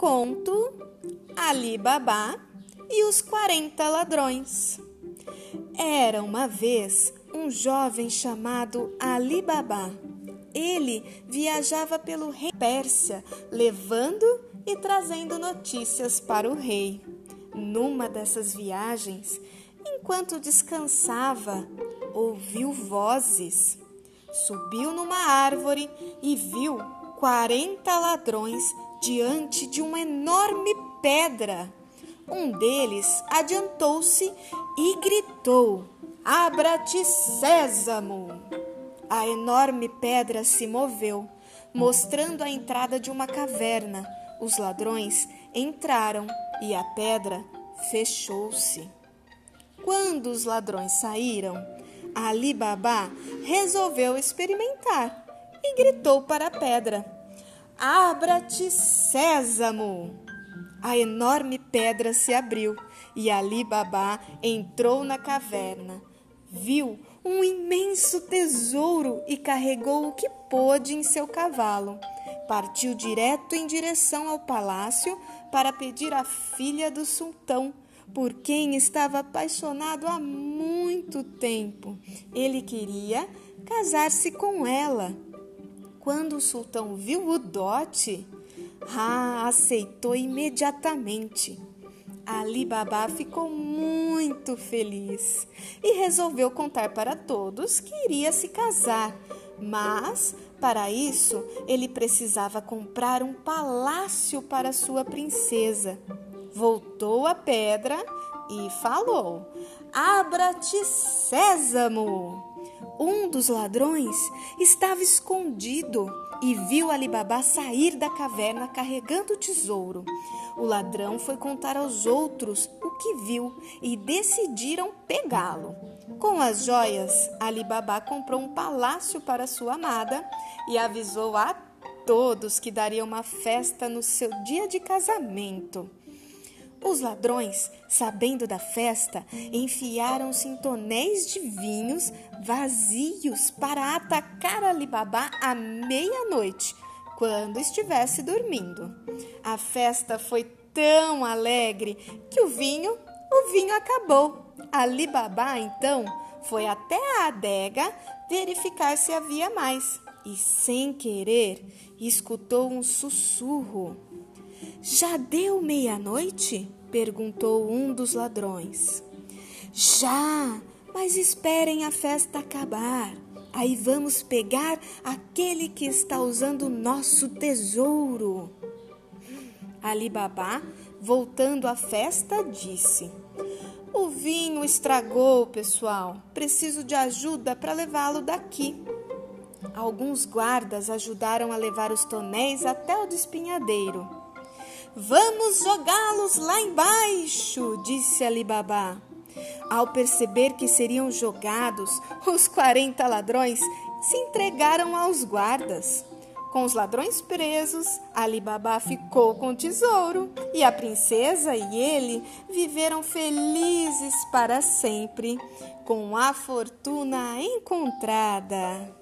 Conto Ali Babá e os 40 ladrões. Era uma vez um jovem chamado Ali Babá. Ele viajava pelo rei Pérsia, levando e trazendo notícias para o rei. Numa dessas viagens, enquanto descansava, ouviu vozes. Subiu numa árvore e viu 40 ladrões diante de uma enorme pedra. Um deles adiantou-se e gritou: Abra-te, sésamo! A enorme pedra se moveu, mostrando a entrada de uma caverna. Os ladrões entraram e a pedra fechou-se. Quando os ladrões saíram, Ali Baba resolveu experimentar e gritou para a pedra: Abra-te, sésamo! A enorme pedra se abriu e Ali Babá entrou na caverna. Viu um imenso tesouro e carregou o que pôde em seu cavalo. Partiu direto em direção ao palácio para pedir a filha do sultão, por quem estava apaixonado há muito tempo. Ele queria casar-se com ela. Quando o sultão viu o dote, aceitou imediatamente. Ali Baba ficou muito feliz e resolveu contar para todos que iria se casar, mas para isso ele precisava comprar um palácio para sua princesa. Voltou a pedra e falou: Abra-te, sésamo! Um dos ladrões estava escondido e viu Alibabá sair da caverna carregando o tesouro. O ladrão foi contar aos outros o que viu e decidiram pegá-lo. Com as joias, Alibabá comprou um palácio para sua amada e avisou a todos que daria uma festa no seu dia de casamento. Os ladrões, sabendo da festa, enfiaram-se em tonéis de vinhos vazios para atacar Alibabá à meia-noite, quando estivesse dormindo. A festa foi tão alegre que o vinho, o vinho acabou. Alibabá, então, foi até a adega verificar se havia mais e, sem querer, escutou um sussurro. Já deu meia-noite? perguntou um dos ladrões. Já, mas esperem a festa acabar. Aí vamos pegar aquele que está usando nosso tesouro. Ali Babá, voltando à festa, disse: O vinho estragou, pessoal. Preciso de ajuda para levá-lo daqui. Alguns guardas ajudaram a levar os tonéis até o despinhadeiro. Vamos jogá-los lá embaixo, disse Alibabá. Ao perceber que seriam jogados, os quarenta ladrões se entregaram aos guardas. Com os ladrões presos, Alibabá ficou com o tesouro e a princesa e ele viveram felizes para sempre, com a fortuna encontrada.